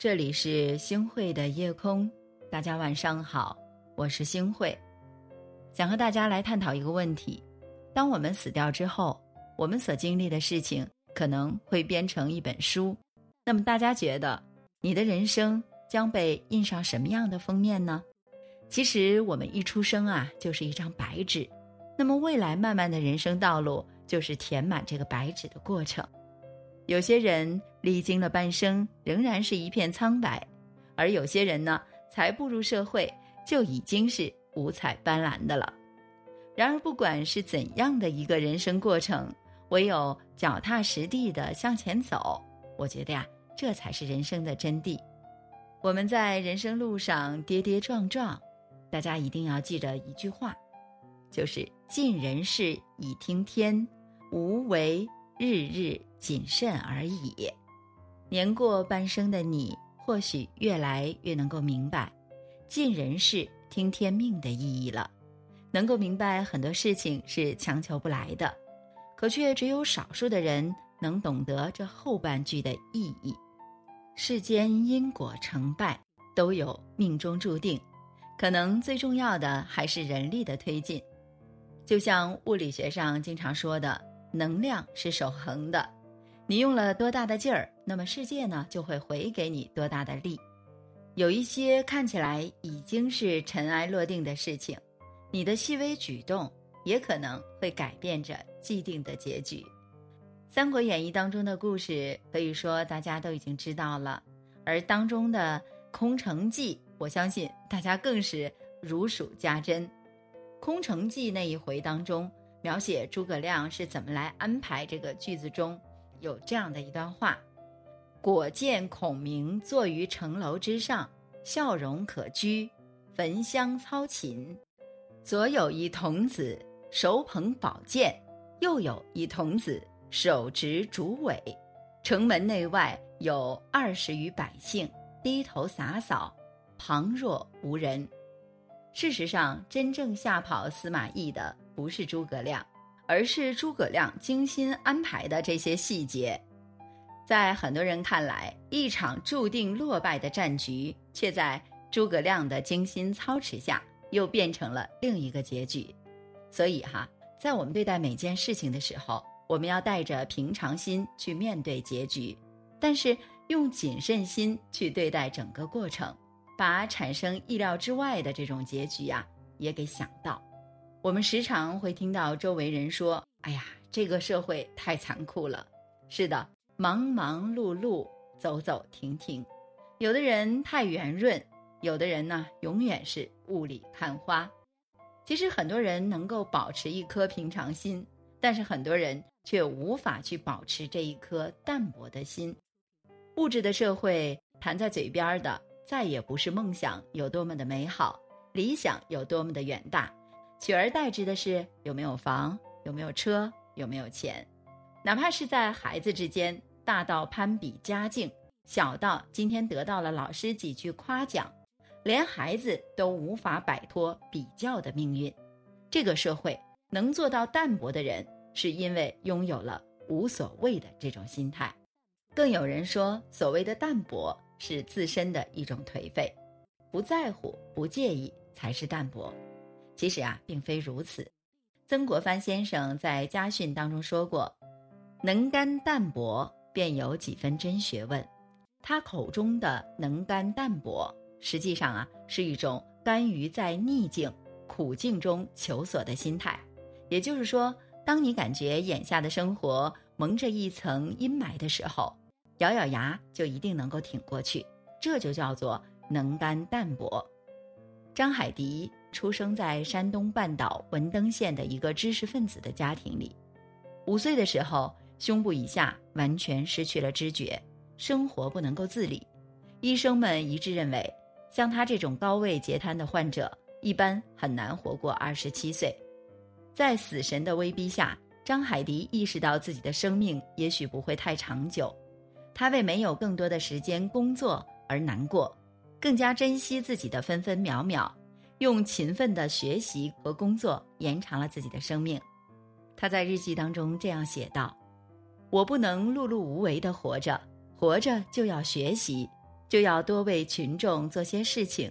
这里是星汇的夜空，大家晚上好，我是星汇，想和大家来探讨一个问题：当我们死掉之后，我们所经历的事情可能会编成一本书，那么大家觉得你的人生将被印上什么样的封面呢？其实我们一出生啊，就是一张白纸，那么未来漫漫的人生道路，就是填满这个白纸的过程。有些人历经了半生，仍然是一片苍白；而有些人呢，才步入社会就已经是五彩斑斓的了。然而，不管是怎样的一个人生过程，唯有脚踏实地的向前走，我觉得呀，这才是人生的真谛。我们在人生路上跌跌撞撞，大家一定要记着一句话，就是“尽人事，以听天，无为”。日日谨慎而已。年过半生的你，或许越来越能够明白“尽人事，听天命”的意义了。能够明白很多事情是强求不来的，可却只有少数的人能懂得这后半句的意义。世间因果成败都有命中注定，可能最重要的还是人力的推进。就像物理学上经常说的。能量是守恒的，你用了多大的劲儿，那么世界呢就会回给你多大的力。有一些看起来已经是尘埃落定的事情，你的细微举动也可能会改变着既定的结局。《三国演义》当中的故事可以说大家都已经知道了，而当中的空城计，我相信大家更是如数家珍。空城计那一回当中。描写诸葛亮是怎么来安排这个句子中有这样的一段话：果见孔明坐于城楼之上，笑容可掬，焚香操琴。左有一童子手捧宝剑，右有一童子手执竹苇。城门内外有二十余百姓低头洒扫，旁若无人。事实上，真正吓跑司马懿的。不是诸葛亮，而是诸葛亮精心安排的这些细节。在很多人看来，一场注定落败的战局，却在诸葛亮的精心操持下，又变成了另一个结局。所以哈，在我们对待每件事情的时候，我们要带着平常心去面对结局，但是用谨慎心去对待整个过程，把产生意料之外的这种结局呀，也给想到。我们时常会听到周围人说：“哎呀，这个社会太残酷了。”是的，忙忙碌碌，走走停停，有的人太圆润，有的人呢永远是雾里看花。其实很多人能够保持一颗平常心，但是很多人却无法去保持这一颗淡泊的心。物质的社会，谈在嘴边的再也不是梦想有多么的美好，理想有多么的远大。取而代之的是有没有房，有没有车，有没有钱。哪怕是在孩子之间，大到攀比家境，小到今天得到了老师几句夸奖，连孩子都无法摆脱比较的命运。这个社会能做到淡泊的人，是因为拥有了无所谓的这种心态。更有人说，所谓的淡泊是自身的一种颓废，不在乎、不介意才是淡泊。其实啊，并非如此。曾国藩先生在家训当中说过：“能干淡泊，便有几分真学问。”他口中的能干淡泊，实际上啊，是一种甘于在逆境、苦境中求索的心态。也就是说，当你感觉眼下的生活蒙着一层阴霾的时候，咬咬牙就一定能够挺过去。这就叫做能干淡泊。张海迪。出生在山东半岛文登县的一个知识分子的家庭里，五岁的时候，胸部以下完全失去了知觉，生活不能够自理。医生们一致认为，像他这种高位截瘫的患者，一般很难活过二十七岁。在死神的威逼下，张海迪意识到自己的生命也许不会太长久，他为没有更多的时间工作而难过，更加珍惜自己的分分秒秒。用勤奋的学习和工作延长了自己的生命。他在日记当中这样写道：“我不能碌碌无为的活着，活着就要学习，就要多为群众做些事情。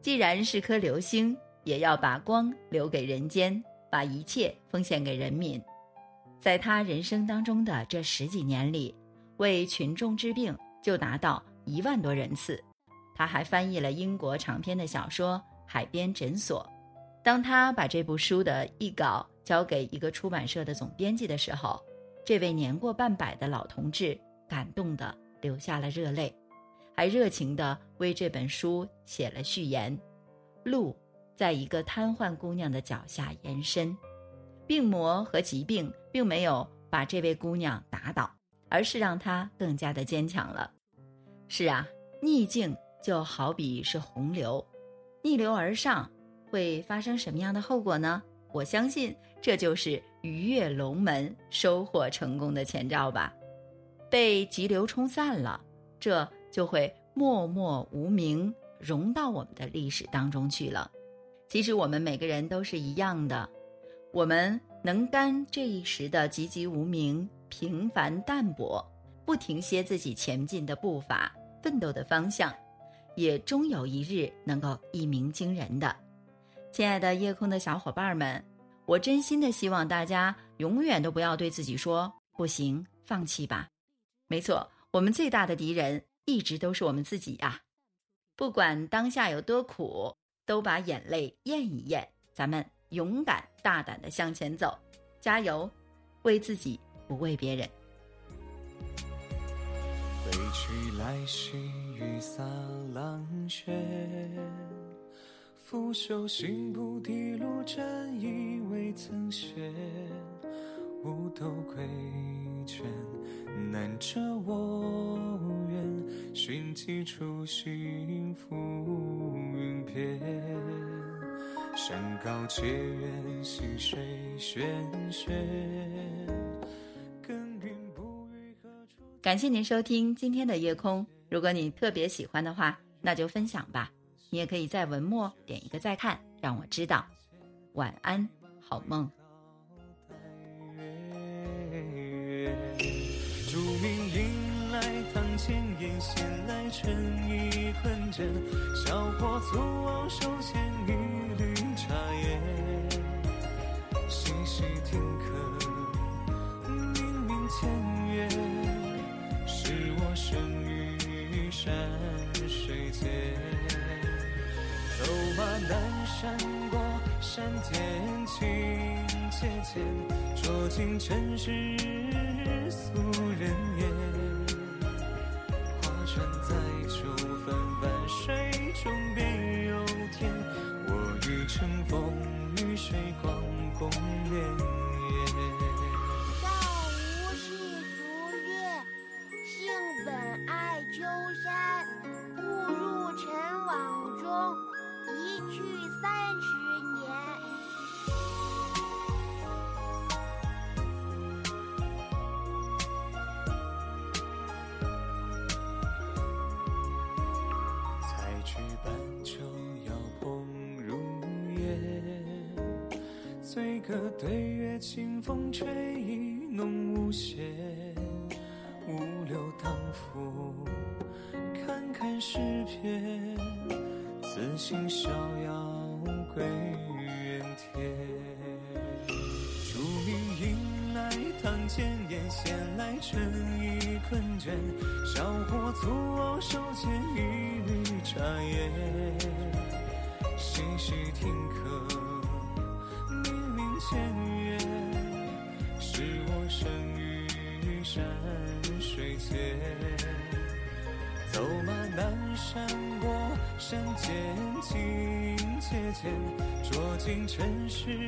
既然是颗流星，也要把光留给人间，把一切奉献给人民。在他人生当中的这十几年里，为群众治病就达到一万多人次。他还翻译了英国长篇的小说《海边诊所》。当他把这部书的译稿交给一个出版社的总编辑的时候，这位年过半百的老同志感动的流下了热泪，还热情的为这本书写了序言：“路在一个瘫痪姑娘的脚下延伸，病魔和疾病并没有把这位姑娘打倒，而是让她更加的坚强了。”是啊，逆境。就好比是洪流，逆流而上会发生什么样的后果呢？我相信这就是鱼跃龙门、收获成功的前兆吧。被急流冲散了，这就会默默无名，融到我们的历史当中去了。其实我们每个人都是一样的，我们能担这一时的籍籍无名、平凡淡泊，不停歇自己前进的步伐、奋斗的方向。也终有一日能够一鸣惊人的，亲爱的夜空的小伙伴们，我真心的希望大家永远都不要对自己说不行，放弃吧。没错，我们最大的敌人一直都是我们自己呀。不管当下有多苦，都把眼泪咽一咽，咱们勇敢大胆的向前走，加油，为自己不为别人。归去来兮。雨洒狼血，拂袖行不滴路，沾衣未曾歇。五斗归卷，难遮我愿。寻几处心浮云边，山高且远，溪水喧喧。感谢您收听今天的夜空。如果你特别喜欢的话，那就分享吧。你也可以在文末点一个再看，让我知道。晚安，好梦。竹明迎来堂前烟，闲来春意困枕。小伙粗往手牵一缕茶叶，细细听客，明明前缘，阑珊过山天，情切切，捉尽尘世俗人言。划船载酒，泛泛水中别有天。我欲乘风与水，光共眠。醉歌对月，清风吹意浓无限。五柳当浮，看看诗篇。此心逍遥归原天。竹林迎来堂前燕，闲来春意困倦。小伙粗往手牵一缕茶烟，细细听客。千缘，是我生于山水间。走马南山过山间，情切切，酌尽尘世